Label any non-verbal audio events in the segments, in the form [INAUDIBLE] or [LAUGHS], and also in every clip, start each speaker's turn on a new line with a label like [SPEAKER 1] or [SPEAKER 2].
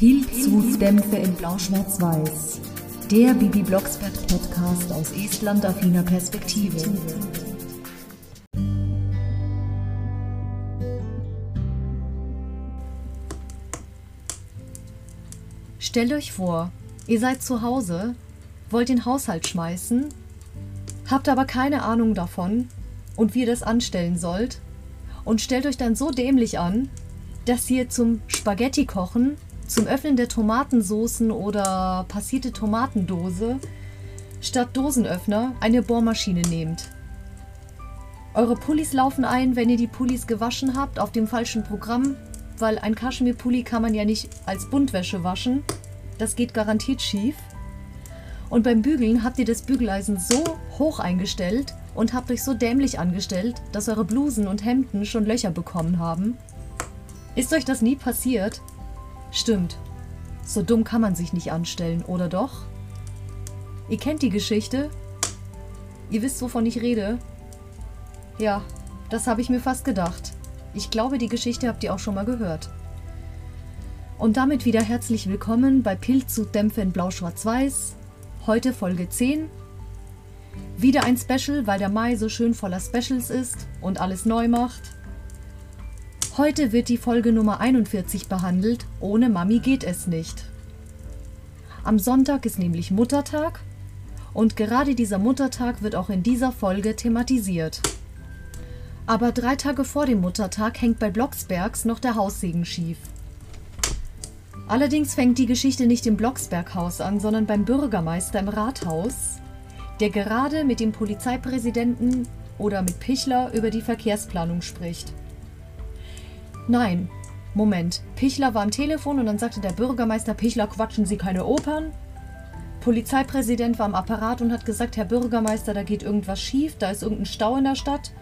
[SPEAKER 1] Pilzhutdämpfe in Blau-Schwarz-Weiß. Der Bibi Blocksberg Podcast aus Estland-affiner Perspektive. Stellt euch vor, ihr seid zu Hause, wollt den Haushalt schmeißen, habt aber keine Ahnung davon und wie ihr das anstellen sollt und stellt euch dann so dämlich an, dass ihr zum Spaghetti kochen, zum Öffnen der Tomatensoßen oder passierte Tomatendose statt Dosenöffner eine Bohrmaschine nehmt. Eure Pullis laufen ein, wenn ihr die Pullis gewaschen habt, auf dem falschen Programm, weil ein Kaschmirpulli kann man ja nicht als Buntwäsche waschen. Das geht garantiert schief. Und beim Bügeln habt ihr das Bügeleisen so hoch eingestellt und habt euch so dämlich angestellt, dass eure Blusen und Hemden schon Löcher bekommen haben. Ist euch das nie passiert? Stimmt. So dumm kann man sich nicht anstellen, oder doch? Ihr kennt die Geschichte? Ihr wisst, wovon ich rede? Ja, das habe ich mir fast gedacht. Ich glaube, die Geschichte habt ihr auch schon mal gehört. Und damit wieder herzlich willkommen bei Pilzzugdämpfe in Blau-Schwarz-Weiß. Heute Folge 10. Wieder ein Special, weil der Mai so schön voller Specials ist und alles neu macht. Heute wird die Folge Nummer 41 behandelt. Ohne Mami geht es nicht. Am Sonntag ist nämlich Muttertag und gerade dieser Muttertag wird auch in dieser Folge thematisiert. Aber drei Tage vor dem Muttertag hängt bei Blocksbergs noch der Haussegen schief. Allerdings fängt die Geschichte nicht im Blocksberghaus an, sondern beim Bürgermeister im Rathaus, der gerade mit dem Polizeipräsidenten oder mit Pichler über die Verkehrsplanung spricht. Nein, Moment. Pichler war am Telefon und dann sagte der Bürgermeister, Pichler, quatschen Sie keine Opern? Polizeipräsident war am Apparat und hat gesagt, Herr Bürgermeister, da geht irgendwas schief, da ist irgendein Stau in der Stadt.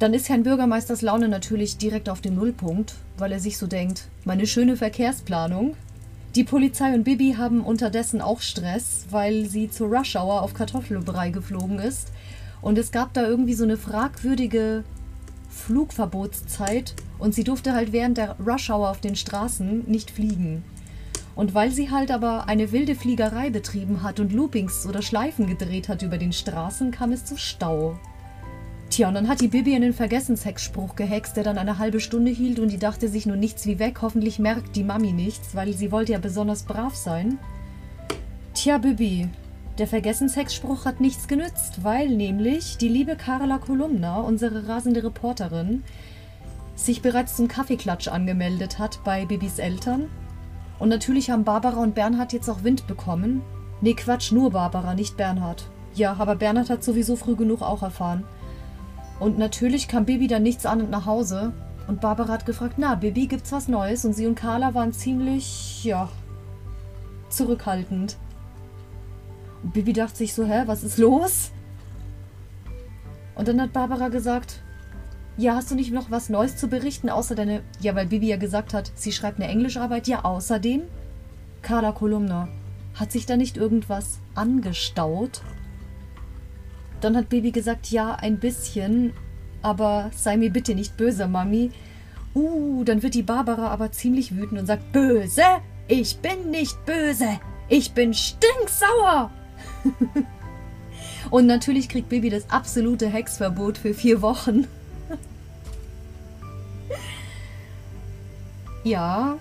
[SPEAKER 1] Dann ist Herrn Bürgermeisters Laune natürlich direkt auf den Nullpunkt, weil er sich so denkt, meine schöne Verkehrsplanung. Die Polizei und Bibi haben unterdessen auch Stress, weil sie zur Rush Hour auf Kartoffelbrei geflogen ist. Und es gab da irgendwie so eine fragwürdige Flugverbotszeit und sie durfte halt während der Rush Hour auf den Straßen nicht fliegen. Und weil sie halt aber eine wilde Fliegerei betrieben hat und Loopings oder Schleifen gedreht hat über den Straßen, kam es zu Stau. Tja, und dann hat die Bibi einen Vergessenshexspruch gehext, der dann eine halbe Stunde hielt und die dachte sich nur nichts wie weg. Hoffentlich merkt die Mami nichts, weil sie wollte ja besonders brav sein. Tja, Bibi, der Vergessenshexspruch hat nichts genützt, weil nämlich die liebe Carla Kolumna, unsere rasende Reporterin, sich bereits zum Kaffeeklatsch angemeldet hat bei Bibis Eltern. Und natürlich haben Barbara und Bernhard jetzt auch Wind bekommen. Nee, Quatsch, nur Barbara, nicht Bernhard. Ja, aber Bernhard hat sowieso früh genug auch erfahren. Und natürlich kam Bibi dann nichts ahnend nach Hause. Und Barbara hat gefragt, na, Bibi, gibt's was Neues? Und sie und Carla waren ziemlich, ja, zurückhaltend. Und Bibi dachte sich so, hä, was ist los? Und dann hat Barbara gesagt, ja, hast du nicht noch was Neues zu berichten, außer deine... Ja, weil Bibi ja gesagt hat, sie schreibt eine Englischarbeit. Ja, außerdem? Carla Kolumna, hat sich da nicht irgendwas angestaut? Dann hat Bibi gesagt, ja, ein bisschen, aber sei mir bitte nicht böse, Mami. Uh, dann wird die Barbara aber ziemlich wütend und sagt, böse? Ich bin nicht böse. Ich bin stinksauer. [LAUGHS] Und natürlich kriegt Bibi das absolute Hexverbot für vier Wochen. [LAUGHS] ja,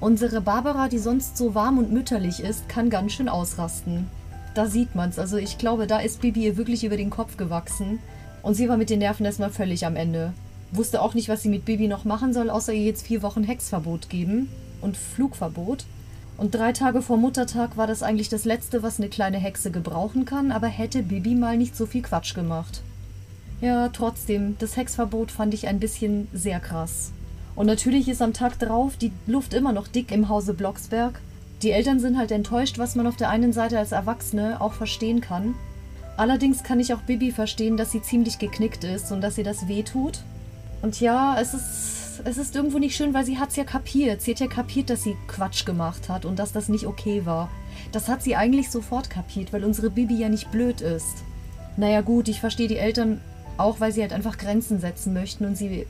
[SPEAKER 1] unsere Barbara, die sonst so warm und mütterlich ist, kann ganz schön ausrasten. Da sieht man's. Also ich glaube, da ist Bibi ihr wirklich über den Kopf gewachsen. Und sie war mit den Nerven erstmal völlig am Ende. Wusste auch nicht, was sie mit Bibi noch machen soll, außer ihr jetzt vier Wochen Hexverbot geben und Flugverbot. Und drei Tage vor Muttertag war das eigentlich das Letzte, was eine kleine Hexe gebrauchen kann, aber hätte Bibi mal nicht so viel Quatsch gemacht. Ja, trotzdem, das Hexverbot fand ich ein bisschen sehr krass. Und natürlich ist am Tag drauf die Luft immer noch dick im Hause Blocksberg. Die Eltern sind halt enttäuscht, was man auf der einen Seite als Erwachsene auch verstehen kann. Allerdings kann ich auch Bibi verstehen, dass sie ziemlich geknickt ist und dass ihr das weh tut. Und ja, es ist es ist irgendwo nicht schön, weil sie hat es ja kapiert. Sie hat ja kapiert, dass sie Quatsch gemacht hat und dass das nicht okay war. Das hat sie eigentlich sofort kapiert, weil unsere Bibi ja nicht blöd ist. Naja gut, ich verstehe die Eltern auch, weil sie halt einfach Grenzen setzen möchten und sie...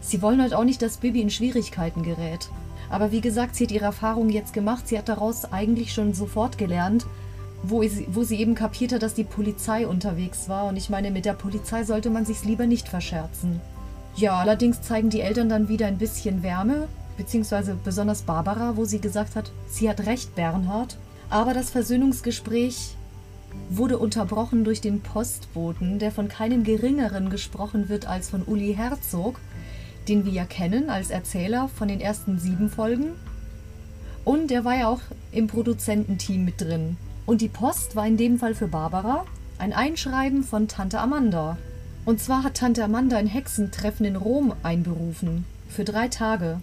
[SPEAKER 1] Sie wollen halt auch nicht, dass Bibi in Schwierigkeiten gerät. Aber wie gesagt, sie hat ihre Erfahrungen jetzt gemacht. Sie hat daraus eigentlich schon sofort gelernt, wo sie, wo sie eben kapiert hat, dass die Polizei unterwegs war. Und ich meine, mit der Polizei sollte man sich's lieber nicht verscherzen. Ja, allerdings zeigen die Eltern dann wieder ein bisschen Wärme, beziehungsweise besonders Barbara, wo sie gesagt hat, sie hat recht, Bernhard. Aber das Versöhnungsgespräch wurde unterbrochen durch den Postboten, der von keinem Geringeren gesprochen wird als von Uli Herzog, den wir ja kennen als Erzähler von den ersten sieben Folgen. Und er war ja auch im Produzententeam mit drin. Und die Post war in dem Fall für Barbara ein Einschreiben von Tante Amanda. Und zwar hat Tante Amanda ein Hexentreffen in Rom einberufen. Für drei Tage.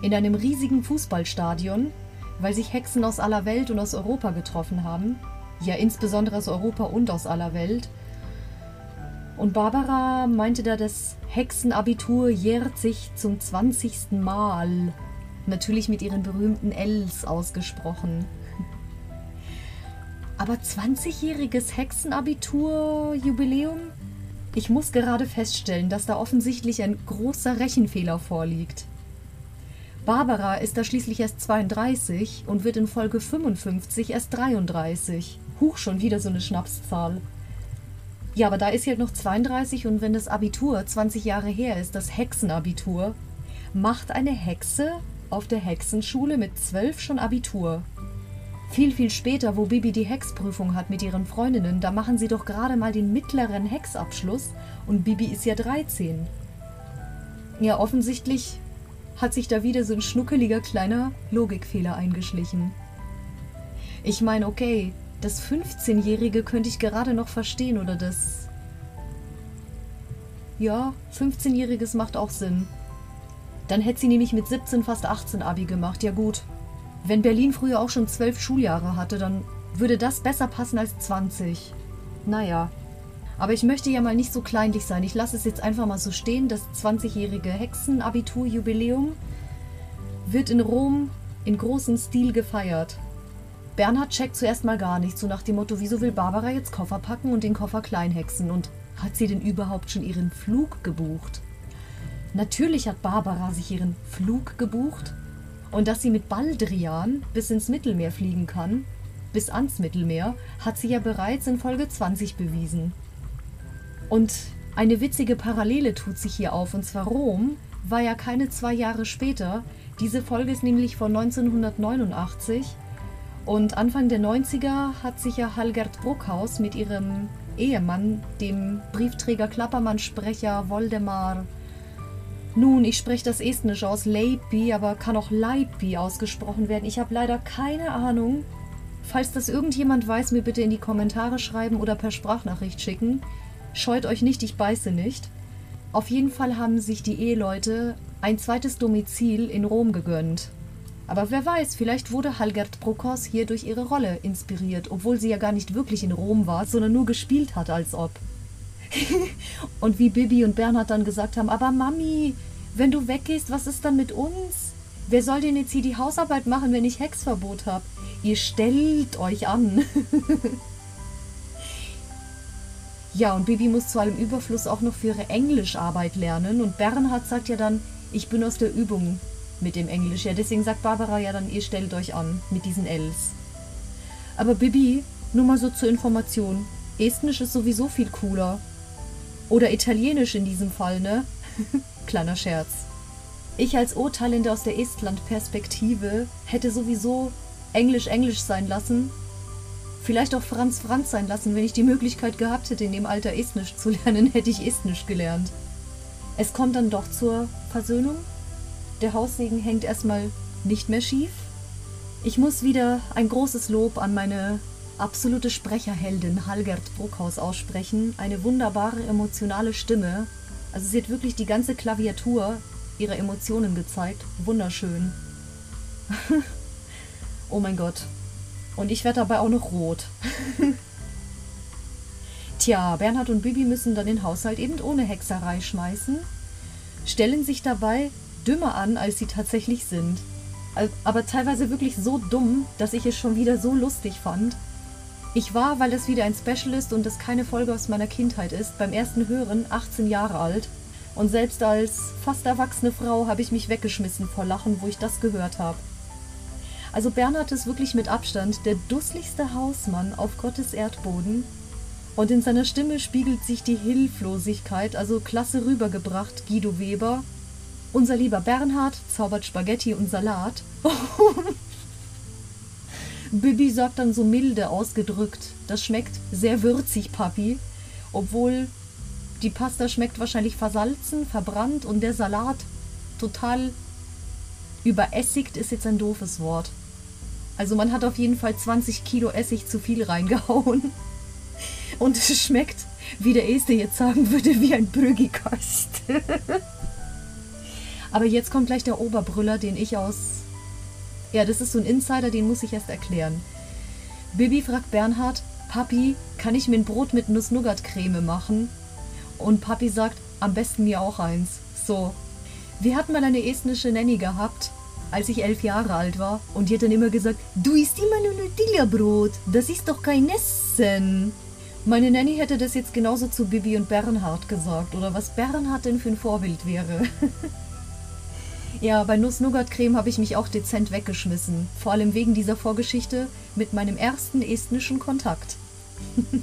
[SPEAKER 1] In einem riesigen Fußballstadion, weil sich Hexen aus aller Welt und aus Europa getroffen haben. Ja, insbesondere aus Europa und aus aller Welt. Und Barbara meinte da, das Hexenabitur jährt sich zum 20. Mal. Natürlich mit ihren berühmten Ls ausgesprochen. Aber 20-jähriges Hexenabitur-Jubiläum? Ich muss gerade feststellen, dass da offensichtlich ein großer Rechenfehler vorliegt. Barbara ist da schließlich erst 32 und wird in Folge 55 erst 33. Huch, schon wieder so eine Schnapszahl. Ja, aber da ist sie halt noch 32 und wenn das Abitur 20 Jahre her ist, das Hexenabitur, macht eine Hexe auf der Hexenschule mit 12 schon Abitur. Viel, viel später, wo Bibi die Hexprüfung hat mit ihren Freundinnen, da machen sie doch gerade mal den mittleren Hexabschluss und Bibi ist ja 13. Ja, offensichtlich hat sich da wieder so ein schnuckeliger kleiner Logikfehler eingeschlichen. Ich meine, okay, das 15-Jährige könnte ich gerade noch verstehen oder das. Ja, 15-Jähriges macht auch Sinn. Dann hätte sie nämlich mit 17 fast 18 Abi gemacht, ja gut. Wenn Berlin früher auch schon zwölf Schuljahre hatte, dann würde das besser passen als 20. Naja. Aber ich möchte ja mal nicht so kleinlich sein. Ich lasse es jetzt einfach mal so stehen. Das 20-jährige Hexenabiturjubiläum wird in Rom in großem Stil gefeiert. Bernhard checkt zuerst mal gar nicht, so nach dem Motto, wieso will Barbara jetzt Koffer packen und den Koffer kleinhexen? Und hat sie denn überhaupt schon ihren Flug gebucht? Natürlich hat Barbara sich ihren Flug gebucht. Und dass sie mit Baldrian bis ins Mittelmeer fliegen kann, bis ans Mittelmeer, hat sie ja bereits in Folge 20 bewiesen. Und eine witzige Parallele tut sich hier auf, und zwar Rom war ja keine zwei Jahre später. Diese Folge ist nämlich von 1989. Und Anfang der 90er hat sich ja Halgert Bruckhaus mit ihrem Ehemann, dem Briefträger Klappermann-Sprecher Woldemar nun, ich spreche das Estnisch aus, Leipi, aber kann auch Leipi ausgesprochen werden. Ich habe leider keine Ahnung. Falls das irgendjemand weiß, mir bitte in die Kommentare schreiben oder per Sprachnachricht schicken. Scheut euch nicht, ich beiße nicht. Auf jeden Fall haben sich die Eheleute ein zweites Domizil in Rom gegönnt. Aber wer weiß, vielleicht wurde Halgert Brokos hier durch ihre Rolle inspiriert, obwohl sie ja gar nicht wirklich in Rom war, sondern nur gespielt hat, als ob. [LAUGHS] und wie Bibi und Bernhard dann gesagt haben, aber Mami, wenn du weggehst, was ist dann mit uns? Wer soll denn jetzt hier die Hausarbeit machen, wenn ich Hexverbot habe? Ihr stellt euch an. [LAUGHS] ja, und Bibi muss zu allem Überfluss auch noch für ihre Englischarbeit lernen. Und Bernhard sagt ja dann, ich bin aus der Übung mit dem Englisch. Ja, deswegen sagt Barbara ja dann, ihr stellt euch an mit diesen Ls. Aber Bibi, nur mal so zur Information, Estnisch ist sowieso viel cooler. Oder Italienisch in diesem Fall, ne? [LAUGHS] Kleiner Scherz. Ich als Urteilende aus der Estland-Perspektive hätte sowieso Englisch Englisch sein lassen. Vielleicht auch Franz Franz sein lassen. Wenn ich die Möglichkeit gehabt hätte, in dem Alter Estnisch zu lernen, [LAUGHS] hätte ich Estnisch gelernt. Es kommt dann doch zur Versöhnung. Der Haussegen hängt erstmal nicht mehr schief. Ich muss wieder ein großes Lob an meine absolute Sprecherheldin Halgert Bruckhaus aussprechen. Eine wunderbare emotionale Stimme. Also sie hat wirklich die ganze Klaviatur ihrer Emotionen gezeigt. Wunderschön. [LAUGHS] oh mein Gott. Und ich werde dabei auch noch rot. [LAUGHS] Tja, Bernhard und Bibi müssen dann den Haushalt eben ohne Hexerei schmeißen, stellen sich dabei dümmer an, als sie tatsächlich sind. Aber teilweise wirklich so dumm, dass ich es schon wieder so lustig fand. Ich war, weil es wieder ein Special ist und es keine Folge aus meiner Kindheit ist, beim ersten Hören 18 Jahre alt. Und selbst als fast erwachsene Frau habe ich mich weggeschmissen vor Lachen, wo ich das gehört habe. Also Bernhard ist wirklich mit Abstand der dussligste Hausmann auf Gottes Erdboden. Und in seiner Stimme spiegelt sich die Hilflosigkeit, also klasse rübergebracht, Guido Weber. Unser lieber Bernhard zaubert Spaghetti und Salat. [LAUGHS] Bibi sagt dann so milde ausgedrückt, das schmeckt sehr würzig, Papi. Obwohl die Pasta schmeckt wahrscheinlich versalzen, verbrannt und der Salat total überessigt ist jetzt ein doofes Wort. Also man hat auf jeden Fall 20 Kilo Essig zu viel reingehauen. Und es schmeckt, wie der Este jetzt sagen würde, wie ein Brüggikast. [LAUGHS] Aber jetzt kommt gleich der Oberbrüller, den ich aus... Ja, das ist so ein Insider, den muss ich erst erklären. Bibi fragt Bernhard, Papi, kann ich mir ein Brot mit Nuss-Nougat-Creme machen? Und Papi sagt, am besten mir auch eins. So. Wir hatten mal eine estnische Nanny gehabt, als ich elf Jahre alt war. Und die hat dann immer gesagt, du isst immer nur Nutella-Brot. Das ist doch kein Essen. Meine Nanny hätte das jetzt genauso zu Bibi und Bernhard gesagt. Oder was Bernhard denn für ein Vorbild wäre. [LAUGHS] ja, bei Nuss-Nougat-Creme habe ich mich auch dezent weggeschmissen. Vor allem wegen dieser Vorgeschichte mit meinem ersten estnischen Kontakt. [LAUGHS]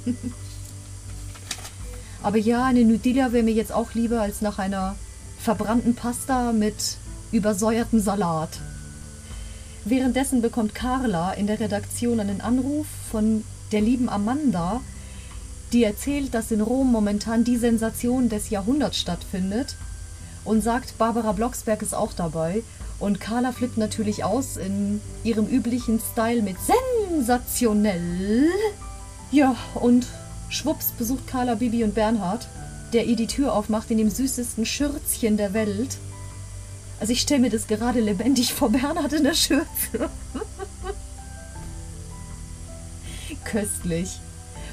[SPEAKER 1] Aber ja, eine Nutella wäre mir jetzt auch lieber als nach einer verbrannten Pasta mit übersäuertem Salat. Währenddessen bekommt Carla in der Redaktion einen Anruf von der lieben Amanda, die erzählt, dass in Rom momentan die Sensation des Jahrhunderts stattfindet und sagt, Barbara Blocksberg ist auch dabei. Und Carla flippt natürlich aus in ihrem üblichen Style mit sensationell. Ja, und schwupps besucht Carla Bibi und Bernhard, der ihr die Tür aufmacht in dem süßesten Schürzchen der Welt. Also ich stelle mir das gerade lebendig vor Bernhard in der Schürze. [LAUGHS] Köstlich.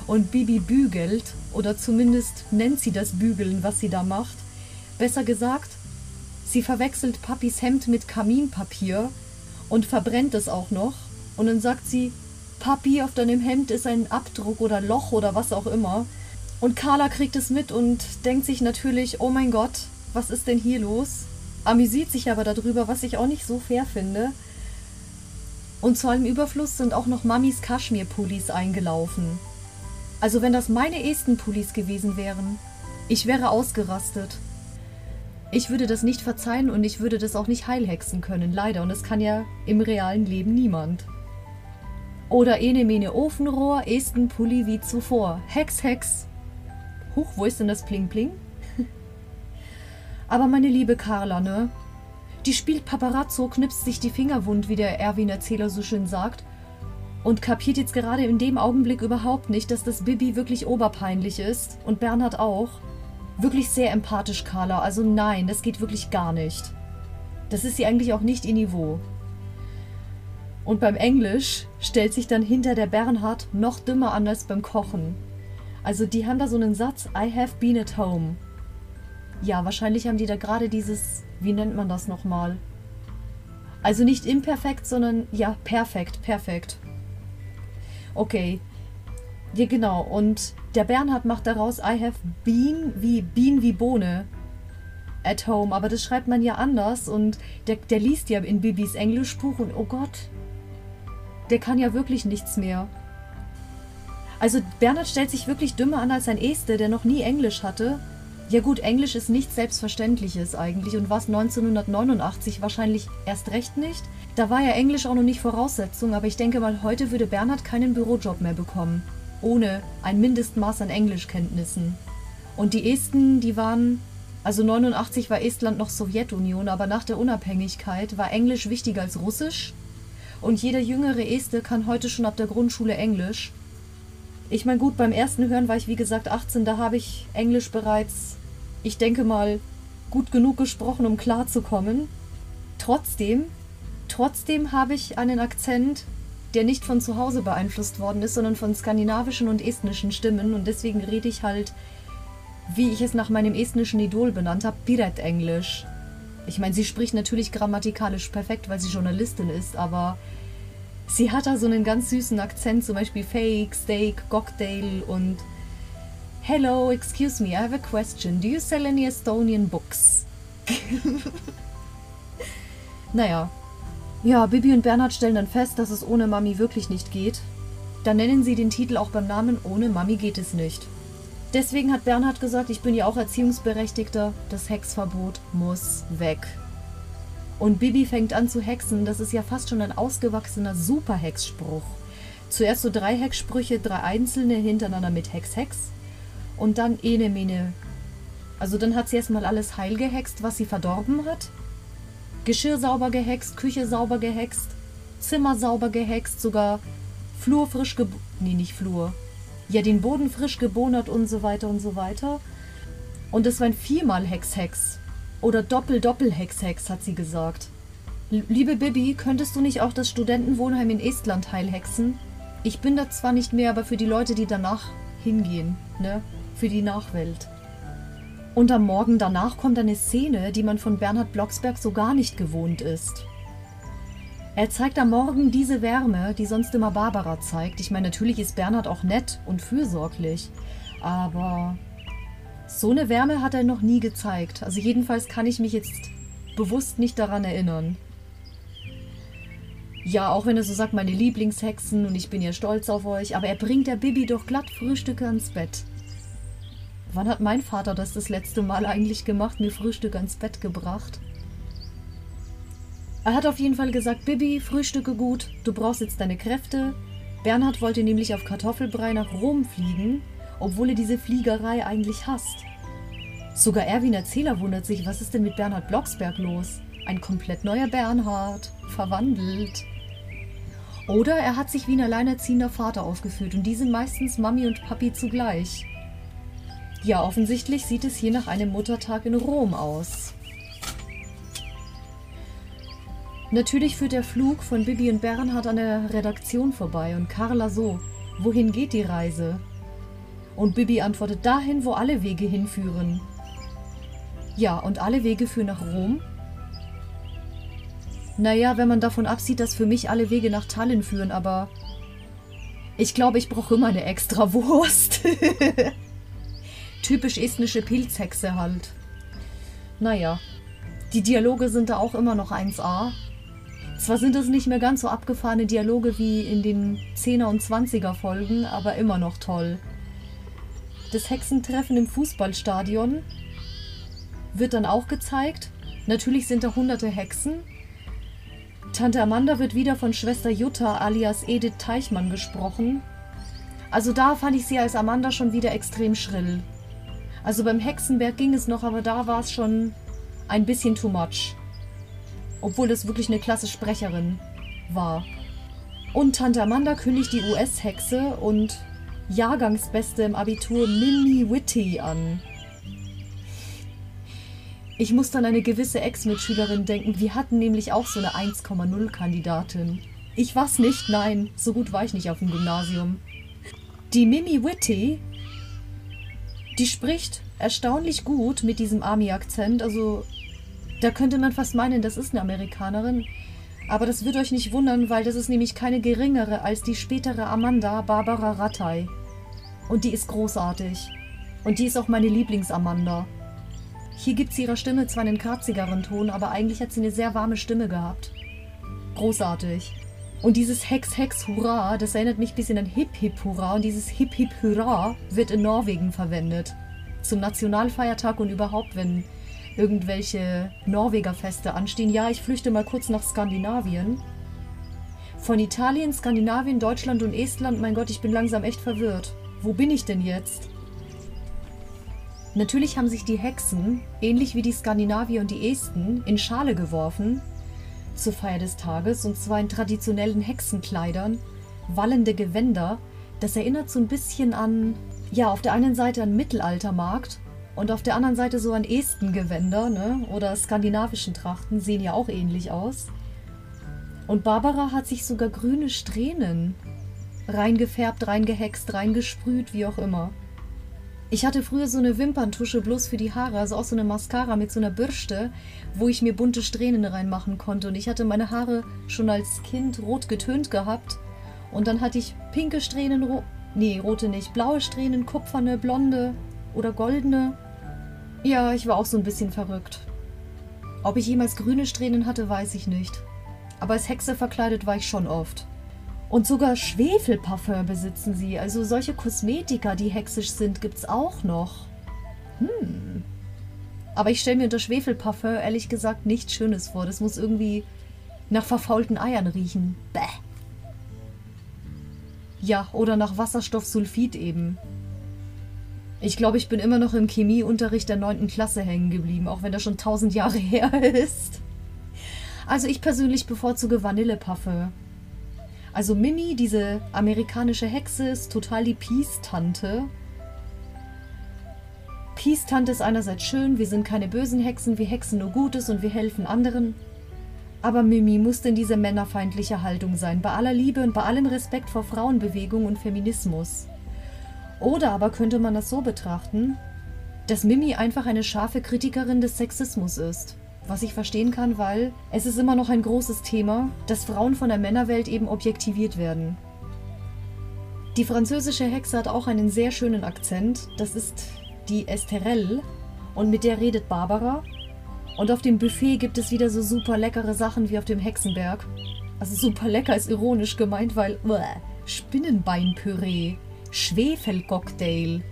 [SPEAKER 1] Und Bibi bügelt, oder zumindest nennt sie das Bügeln, was sie da macht. Besser gesagt, sie verwechselt Papis Hemd mit Kaminpapier und verbrennt es auch noch. Und dann sagt sie, Papi, auf deinem Hemd ist ein Abdruck oder Loch oder was auch immer. Und Carla kriegt es mit und denkt sich natürlich, oh mein Gott, was ist denn hier los? Amüsiert sich aber darüber, was ich auch nicht so fair finde. Und zu allem Überfluss sind auch noch Mamis Kaschmir-Pullis eingelaufen. Also wenn das meine Esten-Pullis gewesen wären, ich wäre ausgerastet. Ich würde das nicht verzeihen und ich würde das auch nicht heilhexen können, leider. Und das kann ja im realen Leben niemand. Oder ene mene Ofenrohr, Esten Pulli wie zuvor. Hex, Hex. Huch, wo ist denn das Pling Pling? [LAUGHS] Aber meine liebe Carla, ne? Die spielt Paparazzo, knipst sich die Finger wund, wie der Erwin-Erzähler so schön sagt. Und kapiert jetzt gerade in dem Augenblick überhaupt nicht, dass das Bibi wirklich oberpeinlich ist. Und Bernhard auch. Wirklich sehr empathisch, Carla. Also nein, das geht wirklich gar nicht. Das ist sie eigentlich auch nicht ihr Niveau. Und beim Englisch stellt sich dann hinter der Bernhard noch dümmer an als beim Kochen. Also die haben da so einen Satz, I have been at home. Ja, wahrscheinlich haben die da gerade dieses, wie nennt man das nochmal? Also nicht imperfekt, sondern ja, perfekt, perfekt. Okay. Ja, genau. Und der Bernhard macht daraus I have been wie Bean wie Bohne at home. Aber das schreibt man ja anders und der, der liest ja in Bibis Englischbuch und oh Gott, der kann ja wirklich nichts mehr. Also Bernhard stellt sich wirklich dümmer an als ein Este, der noch nie Englisch hatte. Ja gut, Englisch ist nichts Selbstverständliches eigentlich und was 1989 wahrscheinlich erst recht nicht. Da war ja Englisch auch noch nicht Voraussetzung, aber ich denke mal, heute würde Bernhard keinen Bürojob mehr bekommen. Ohne ein Mindestmaß an Englischkenntnissen. Und die Esten, die waren also 89 war Estland noch Sowjetunion, aber nach der Unabhängigkeit war Englisch wichtiger als Russisch und jeder jüngere Este kann heute schon ab der Grundschule Englisch. Ich meine, gut, beim ersten Hören war ich wie gesagt 18, da habe ich Englisch bereits, ich denke mal, gut genug gesprochen, um klarzukommen. Trotzdem, trotzdem habe ich einen Akzent, der nicht von zu Hause beeinflusst worden ist, sondern von skandinavischen und estnischen Stimmen und deswegen rede ich halt, wie ich es nach meinem estnischen Idol benannt habe, Piret-Englisch. Ich meine, sie spricht natürlich grammatikalisch perfekt, weil sie Journalistin ist, aber sie hat da so einen ganz süßen Akzent, zum Beispiel Fake, Steak, Cocktail und Hello, excuse me, I have a question. Do you sell any Estonian books? [LAUGHS] naja. Ja, Bibi und Bernhard stellen dann fest, dass es ohne Mami wirklich nicht geht. Dann nennen sie den Titel auch beim Namen Ohne Mami geht es nicht. Deswegen hat Bernhard gesagt, ich bin ja auch Erziehungsberechtigter, das Hexverbot muss weg. Und Bibi fängt an zu hexen, das ist ja fast schon ein ausgewachsener Superhexspruch. Zuerst so drei Hexsprüche, drei einzelne hintereinander mit Hex, Hex. Und dann Ene, Mene. Also dann hat sie erstmal alles heil gehext, was sie verdorben hat. Geschirr sauber gehext, Küche sauber gehext, Zimmer sauber gehext, sogar Flur frisch ge... Nee, nicht Flur. Ja, den Boden frisch gebonert und so weiter und so weiter. Und es war ein viermal Hex-Hex. Oder Doppel-Doppel-Hex-Hex, hat sie gesagt. Liebe Bibi, könntest du nicht auch das Studentenwohnheim in Estland heilhexen? Ich bin da zwar nicht mehr, aber für die Leute, die danach hingehen, ne? Für die Nachwelt. Und am Morgen danach kommt eine Szene, die man von Bernhard Blocksberg so gar nicht gewohnt ist. Er zeigt am Morgen diese Wärme, die sonst immer Barbara zeigt. Ich meine, natürlich ist Bernhard auch nett und fürsorglich, aber so eine Wärme hat er noch nie gezeigt. Also jedenfalls kann ich mich jetzt bewusst nicht daran erinnern. Ja, auch wenn er so sagt, meine Lieblingshexen und ich bin ja stolz auf euch, aber er bringt der Bibi doch glatt Frühstücke ans Bett. Wann hat mein Vater das das letzte Mal eigentlich gemacht, mir Frühstück ans Bett gebracht? Er hat auf jeden Fall gesagt, Bibi, frühstücke gut, du brauchst jetzt deine Kräfte. Bernhard wollte nämlich auf Kartoffelbrei nach Rom fliegen, obwohl er diese Fliegerei eigentlich hasst. Sogar Erwin Erzähler wundert sich, was ist denn mit Bernhard Blocksberg los? Ein komplett neuer Bernhard, verwandelt. Oder er hat sich wie ein alleinerziehender Vater aufgeführt und die sind meistens Mami und Papi zugleich. Ja, offensichtlich sieht es hier nach einem Muttertag in Rom aus. Natürlich führt der Flug von Bibi und Bernhard an der Redaktion vorbei und Carla so, wohin geht die Reise? Und Bibi antwortet dahin, wo alle Wege hinführen. Ja, und alle Wege führen nach Rom? Naja, wenn man davon absieht, dass für mich alle Wege nach Tallinn führen, aber ich glaube, ich brauche immer eine extra Wurst. [LAUGHS] Typisch estnische Pilzhexe halt. Naja, die Dialoge sind da auch immer noch 1A. Zwar sind es nicht mehr ganz so abgefahrene Dialoge wie in den 10er und 20er Folgen, aber immer noch toll. Das Hexentreffen im Fußballstadion wird dann auch gezeigt. Natürlich sind da hunderte Hexen. Tante Amanda wird wieder von Schwester Jutta alias Edith Teichmann gesprochen. Also da fand ich sie als Amanda schon wieder extrem schrill. Also beim Hexenberg ging es noch, aber da war es schon ein bisschen too much. Obwohl das wirklich eine klasse Sprecherin war. Und Tante Amanda kündigt die US-Hexe und Jahrgangsbeste im Abitur Minnie Whitty an. Ich muss an eine gewisse Ex-Mitschülerin denken. Wir hatten nämlich auch so eine 1,0-Kandidatin. Ich war's nicht, nein. So gut war ich nicht auf dem Gymnasium. Die Mimi Whitty, die spricht erstaunlich gut mit diesem Army-Akzent. Also, da könnte man fast meinen, das ist eine Amerikanerin. Aber das wird euch nicht wundern, weil das ist nämlich keine geringere als die spätere Amanda Barbara Rattay. Und die ist großartig. Und die ist auch meine Lieblings-Amanda. Hier gibt sie ihrer Stimme zwar einen karzigeren Ton, aber eigentlich hat sie eine sehr warme Stimme gehabt. Großartig. Und dieses Hex Hex Hurra, das erinnert mich ein bisschen an Hip Hip Hurra. Und dieses Hip Hip Hurra wird in Norwegen verwendet. Zum Nationalfeiertag und überhaupt, wenn irgendwelche Norwegerfeste anstehen. Ja, ich flüchte mal kurz nach Skandinavien. Von Italien, Skandinavien, Deutschland und Estland, mein Gott, ich bin langsam echt verwirrt. Wo bin ich denn jetzt? Natürlich haben sich die Hexen, ähnlich wie die Skandinavier und die Esten, in Schale geworfen zur Feier des Tages und zwar in traditionellen Hexenkleidern, wallende Gewänder. Das erinnert so ein bisschen an, ja, auf der einen Seite an Mittelaltermarkt und auf der anderen Seite so an Estengewänder, ne? Oder skandinavischen Trachten sehen ja auch ähnlich aus. Und Barbara hat sich sogar grüne Strähnen reingefärbt, reingehext, reingesprüht, wie auch immer. Ich hatte früher so eine Wimperntusche bloß für die Haare, also auch so eine Mascara mit so einer Bürste, wo ich mir bunte Strähnen reinmachen konnte. Und ich hatte meine Haare schon als Kind rot getönt gehabt. Und dann hatte ich pinke Strähnen, Nee, rote nicht. Blaue Strähnen, kupferne, blonde oder goldene. Ja, ich war auch so ein bisschen verrückt. Ob ich jemals grüne Strähnen hatte, weiß ich nicht. Aber als Hexe verkleidet war ich schon oft. Und sogar Schwefelparfum besitzen sie. Also solche Kosmetika, die hexisch sind, gibt's auch noch. Hm. Aber ich stelle mir unter Schwefelparfum ehrlich gesagt nichts Schönes vor. Das muss irgendwie nach verfaulten Eiern riechen. Bäh. Ja, oder nach Wasserstoffsulfid eben. Ich glaube, ich bin immer noch im Chemieunterricht der 9. Klasse hängen geblieben, auch wenn das schon tausend Jahre [LAUGHS] her ist. Also ich persönlich bevorzuge Vanilleparfum. Also Mimi, diese amerikanische Hexe, ist total die Peace-Tante. Peace-Tante ist einerseits schön, wir sind keine bösen Hexen, wir hexen nur Gutes und wir helfen anderen. Aber Mimi musste in diese männerfeindliche Haltung sein, bei aller Liebe und bei allem Respekt vor Frauenbewegung und Feminismus. Oder aber könnte man das so betrachten, dass Mimi einfach eine scharfe Kritikerin des Sexismus ist. Was ich verstehen kann, weil es ist immer noch ein großes Thema, dass Frauen von der Männerwelt eben objektiviert werden. Die französische Hexe hat auch einen sehr schönen Akzent. Das ist die Esterelle und mit der redet Barbara. Und auf dem Buffet gibt es wieder so super leckere Sachen wie auf dem Hexenberg. Also super lecker ist ironisch gemeint, weil uah, Spinnenbeinpüree, Schwefelcocktail,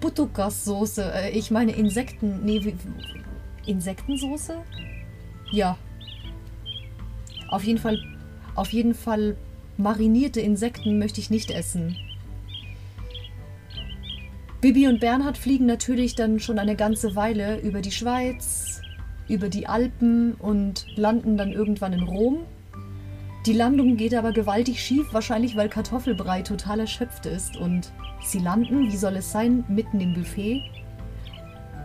[SPEAKER 1] Butukas-Soße, äh, ich meine Insekten, nee, wie, Insektensoße? Ja. Auf jeden Fall, auf jeden Fall marinierte Insekten möchte ich nicht essen. Bibi und Bernhard fliegen natürlich dann schon eine ganze Weile über die Schweiz, über die Alpen und landen dann irgendwann in Rom. Die Landung geht aber gewaltig schief, wahrscheinlich weil Kartoffelbrei total erschöpft ist und sie landen, wie soll es sein, mitten im Buffet,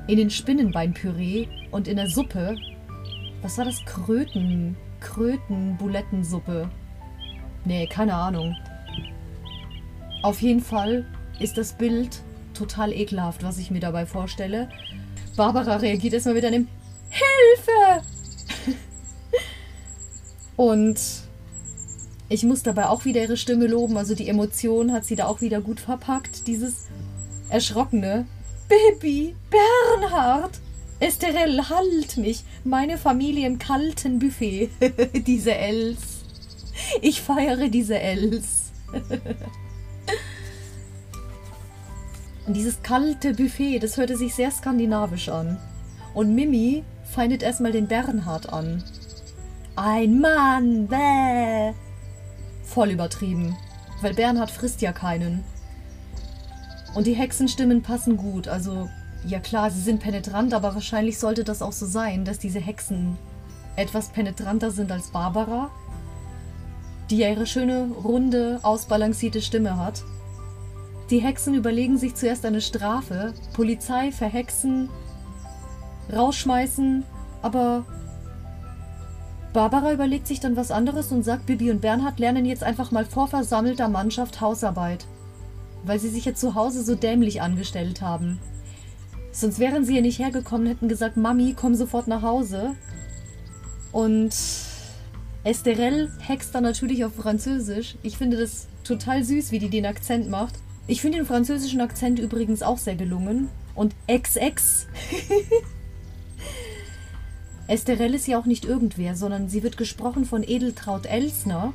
[SPEAKER 1] in den Spinnenbeinpüree und in der Suppe. Was war das? Kröten, Kröten-Bulettensuppe. Nee, keine Ahnung. Auf jeden Fall ist das Bild total ekelhaft, was ich mir dabei vorstelle. Barbara reagiert erstmal mit einem Hilfe! [LAUGHS] Und ich muss dabei auch wieder ihre Stimme loben. Also die Emotion hat sie da auch wieder gut verpackt. Dieses Erschrockene. Baby, Bernhard! Esterel, halt mich! Meine Familie im kalten Buffet. [LAUGHS] diese Els. Ich feiere diese Els. [LAUGHS] Und dieses kalte Buffet, das hörte sich sehr skandinavisch an. Und Mimi feindet erstmal den Bernhard an. Ein Mann, bäh. Voll übertrieben. Weil Bernhard frisst ja keinen. Und die Hexenstimmen passen gut. Also, ja klar, sie sind penetrant, aber wahrscheinlich sollte das auch so sein, dass diese Hexen etwas penetranter sind als Barbara, die ja ihre schöne, runde, ausbalancierte Stimme hat. Die Hexen überlegen sich zuerst eine Strafe, Polizei verhexen, rausschmeißen, aber Barbara überlegt sich dann was anderes und sagt, Bibi und Bernhard lernen jetzt einfach mal vor versammelter Mannschaft Hausarbeit, weil sie sich jetzt zu Hause so dämlich angestellt haben. Sonst wären sie ja nicht hergekommen, hätten gesagt, Mami, komm sofort nach Hause. Und Esterelle hext dann natürlich auf Französisch. Ich finde das total süß, wie die den Akzent macht. Ich finde den französischen Akzent übrigens auch sehr gelungen. Und XX. [LAUGHS] Esterelle ist ja auch nicht irgendwer, sondern sie wird gesprochen von Edeltraut Elsner.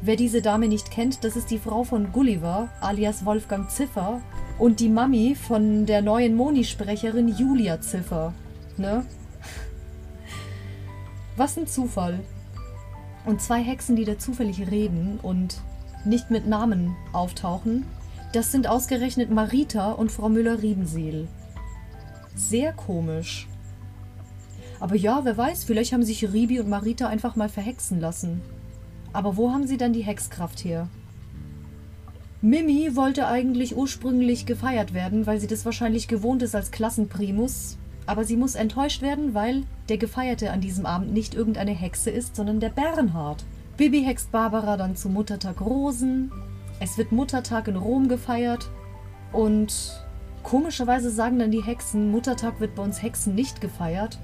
[SPEAKER 1] Wer diese Dame nicht kennt, das ist die Frau von Gulliver, alias Wolfgang Ziffer, und die Mami von der neuen Moni-Sprecherin Julia Ziffer. Ne? Was ein Zufall. Und zwei Hexen, die da zufällig reden und nicht mit Namen auftauchen, das sind ausgerechnet Marita und Frau Müller-Riebenseel. Sehr komisch. Aber ja, wer weiß, vielleicht haben sich Ribi und Marita einfach mal verhexen lassen. Aber wo haben sie dann die Hexkraft her? Mimi wollte eigentlich ursprünglich gefeiert werden, weil sie das wahrscheinlich gewohnt ist als Klassenprimus. Aber sie muss enttäuscht werden, weil der Gefeierte an diesem Abend nicht irgendeine Hexe ist, sondern der Bernhard. Bibi hext Barbara dann zu Muttertag Rosen, es wird Muttertag in Rom gefeiert und komischerweise sagen dann die Hexen, Muttertag wird bei uns Hexen nicht gefeiert.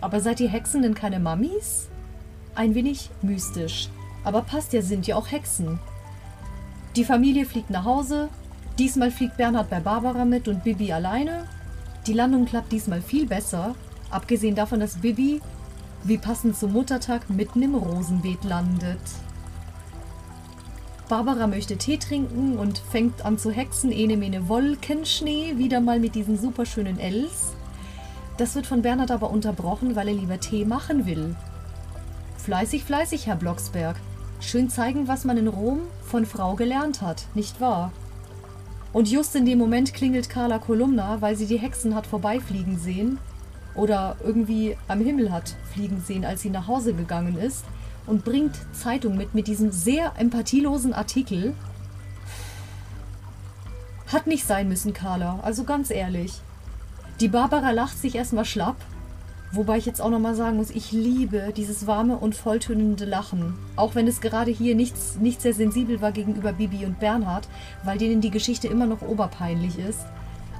[SPEAKER 1] Aber seid ihr Hexen denn keine Mammis? Ein wenig mystisch. Aber passt ja, sind ja auch Hexen. Die Familie fliegt nach Hause. Diesmal fliegt Bernhard bei Barbara mit und Bibi alleine. Die Landung klappt diesmal viel besser, abgesehen davon, dass Bibi, wie passend zum Muttertag, mitten im Rosenbeet landet. Barbara möchte Tee trinken und fängt an zu hexen, ene mene Wolkenschnee, wieder mal mit diesen superschönen Ls. Das wird von Bernhard aber unterbrochen, weil er lieber Tee machen will. Fleißig, fleißig, Herr Blocksberg. Schön zeigen, was man in Rom von Frau gelernt hat, nicht wahr? Und just in dem Moment klingelt Carla Kolumna, weil sie die Hexen hat vorbeifliegen sehen oder irgendwie am Himmel hat fliegen sehen, als sie nach Hause gegangen ist und bringt Zeitung mit mit diesem sehr empathielosen Artikel. Hat nicht sein müssen, Carla, also ganz ehrlich. Die Barbara lacht sich erstmal schlapp Wobei ich jetzt auch nochmal sagen muss, ich liebe dieses warme und volltönende Lachen. Auch wenn es gerade hier nichts, nicht sehr sensibel war gegenüber Bibi und Bernhard, weil denen die Geschichte immer noch oberpeinlich ist.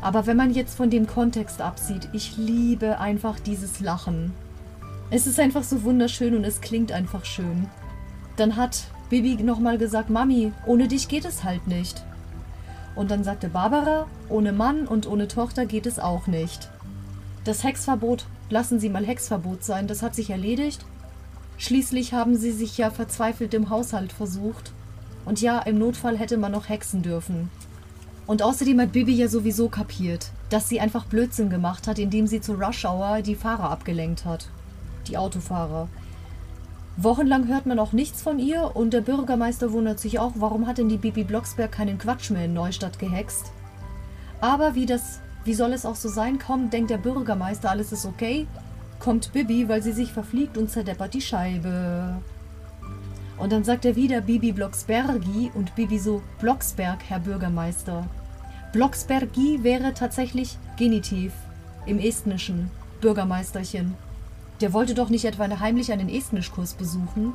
[SPEAKER 1] Aber wenn man jetzt von dem Kontext absieht, ich liebe einfach dieses Lachen. Es ist einfach so wunderschön und es klingt einfach schön. Dann hat Bibi nochmal gesagt, Mami, ohne dich geht es halt nicht. Und dann sagte Barbara, ohne Mann und ohne Tochter geht es auch nicht. Das Hexverbot Lassen Sie mal Hexverbot sein, das hat sich erledigt. Schließlich haben Sie sich ja verzweifelt im Haushalt versucht. Und ja, im Notfall hätte man noch hexen dürfen. Und außerdem hat Bibi ja sowieso kapiert, dass sie einfach Blödsinn gemacht hat, indem sie zu Rush Hour die Fahrer abgelenkt hat. Die Autofahrer. Wochenlang hört man auch nichts von ihr und der Bürgermeister wundert sich auch, warum hat denn die Bibi Blocksberg keinen Quatsch mehr in Neustadt gehext. Aber wie das wie soll es auch so sein? Kaum denkt der Bürgermeister, alles ist okay, kommt Bibi, weil sie sich verfliegt und zerdeppert die Scheibe. Und dann sagt er wieder Bibi Blocksbergi und Bibi so Blocksberg, Herr Bürgermeister. Blocksbergi wäre tatsächlich Genitiv im Estnischen, Bürgermeisterchen. Der wollte doch nicht etwa heimlich einen Estnischkurs besuchen.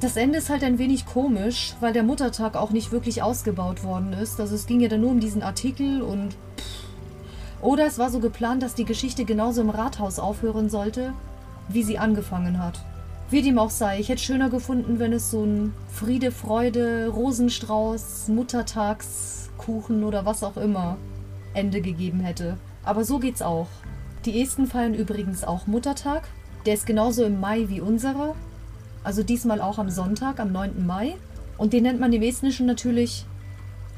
[SPEAKER 1] Das Ende ist halt ein wenig komisch, weil der Muttertag auch nicht wirklich ausgebaut worden ist. Also es ging ja dann nur um diesen Artikel und pff, oder es war so geplant, dass die Geschichte genauso im Rathaus aufhören sollte, wie sie angefangen hat. Wie dem auch sei, ich hätte schöner gefunden, wenn es so ein Friede, Freude, Rosenstrauß, Muttertagskuchen oder was auch immer Ende gegeben hätte. Aber so geht's auch. Die Esten feiern übrigens auch Muttertag. Der ist genauso im Mai wie unserer. Also diesmal auch am Sonntag, am 9. Mai. Und den nennt man im Estnischen natürlich,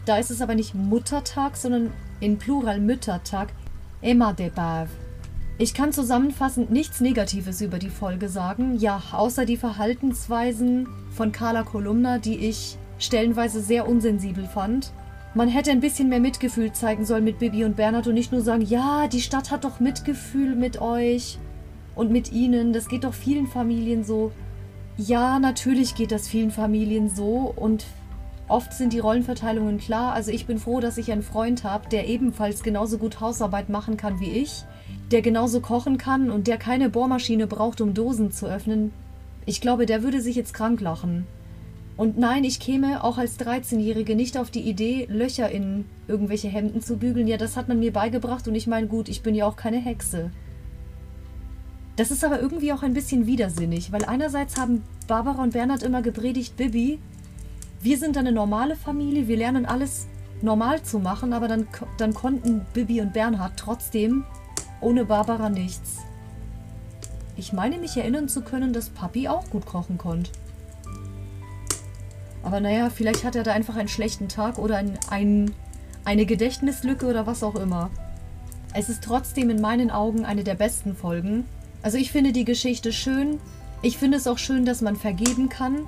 [SPEAKER 1] da ist es aber nicht Muttertag, sondern in Plural Müttertag, Emma de Bav. Ich kann zusammenfassend nichts Negatives über die Folge sagen, ja, außer die Verhaltensweisen von Carla Kolumna, die ich stellenweise sehr unsensibel fand. Man hätte ein bisschen mehr Mitgefühl zeigen sollen mit Bibi und Bernhard und nicht nur sagen, ja, die Stadt hat doch Mitgefühl mit euch und mit ihnen. Das geht doch vielen Familien so. Ja, natürlich geht das vielen Familien so und Oft sind die Rollenverteilungen klar. Also ich bin froh, dass ich einen Freund habe, der ebenfalls genauso gut Hausarbeit machen kann wie ich, der genauso kochen kann und der keine Bohrmaschine braucht, um Dosen zu öffnen. Ich glaube, der würde sich jetzt krank lachen. Und nein, ich käme auch als 13-Jährige nicht auf die Idee, Löcher in irgendwelche Hemden zu bügeln. Ja, das hat man mir beigebracht und ich meine, gut, ich bin ja auch keine Hexe. Das ist aber irgendwie auch ein bisschen widersinnig, weil einerseits haben Barbara und Bernhard immer gepredigt, Bibi, wir sind eine normale Familie, wir lernen alles normal zu machen, aber dann, dann konnten Bibi und Bernhard trotzdem ohne Barbara nichts. Ich meine mich erinnern zu können, dass Papi auch gut kochen konnte. Aber naja, vielleicht hat er da einfach einen schlechten Tag oder ein, ein, eine Gedächtnislücke oder was auch immer. Es ist trotzdem in meinen Augen eine der besten Folgen. Also ich finde die Geschichte schön. Ich finde es auch schön, dass man vergeben kann.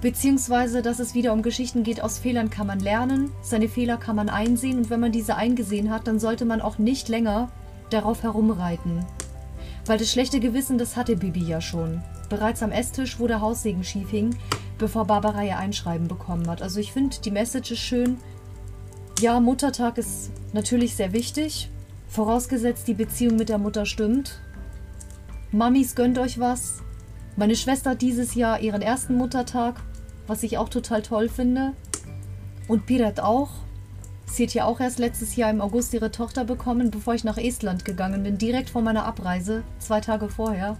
[SPEAKER 1] Beziehungsweise, dass es wieder um Geschichten geht, aus Fehlern kann man lernen, seine Fehler kann man einsehen und wenn man diese eingesehen hat, dann sollte man auch nicht länger darauf herumreiten. Weil das schlechte Gewissen, das hatte Bibi ja schon. Bereits am Esstisch, wo der Haussegen schief hing, bevor Barbara ihr Einschreiben bekommen hat. Also ich finde, die Message ist schön. Ja, Muttertag ist natürlich sehr wichtig, vorausgesetzt die Beziehung mit der Mutter stimmt. Mamis, gönnt euch was. Meine Schwester hat dieses Jahr ihren ersten Muttertag was ich auch total toll finde. Und Pirat auch. Sie hat ja auch erst letztes Jahr im August ihre Tochter bekommen, bevor ich nach Estland gegangen bin, direkt vor meiner Abreise, zwei Tage vorher.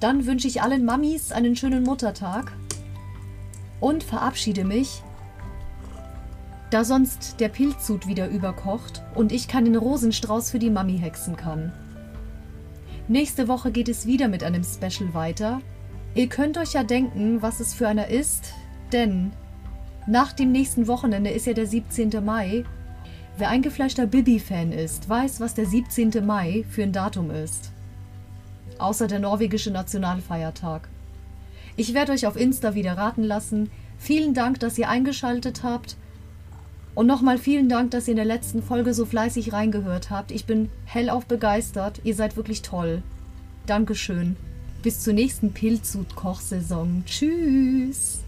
[SPEAKER 1] Dann wünsche ich allen Mamis einen schönen Muttertag und verabschiede mich da sonst der Pilzsud wieder überkocht und ich keinen Rosenstrauß für die Mami hexen kann. Nächste Woche geht es wieder mit einem Special weiter. Ihr könnt euch ja denken, was es für einer ist, denn nach dem nächsten Wochenende ist ja der 17. Mai. Wer eingefleischter Bibi-Fan ist, weiß, was der 17. Mai für ein Datum ist. Außer der norwegische Nationalfeiertag. Ich werde euch auf Insta wieder raten lassen. Vielen Dank, dass ihr eingeschaltet habt. Und nochmal vielen Dank, dass ihr in der letzten Folge so fleißig reingehört habt. Ich bin hellauf begeistert. Ihr seid wirklich toll. Dankeschön bis zur nächsten Pilzsud-Kochsaison. Tschüss!